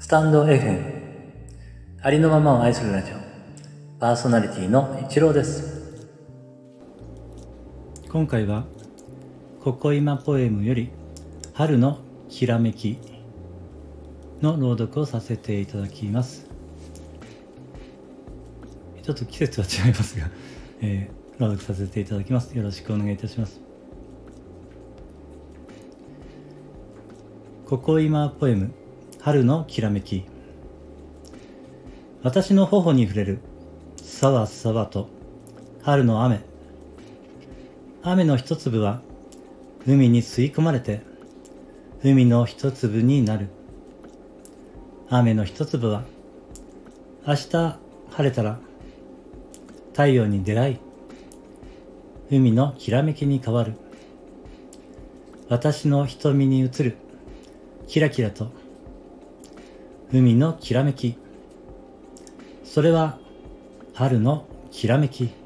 スタンド FM ありのままを愛するラジオ。パーソナリティの一郎です。今回はここ今ポエムより春のきらめきの朗読をさせていただきます。ちょっと季節は違いますが、えー、朗読させていただきます。よろしくお願いいたします。ここ今ポエム。春のきらめき。私の頬に触れる。さわさわと。春の雨。雨の一粒は海に吸い込まれて海の一粒になる。雨の一粒は明日晴れたら太陽に出会い海のきらめきに変わる。私の瞳に映る。キラキラと海のきらめき。それは春のきらめき。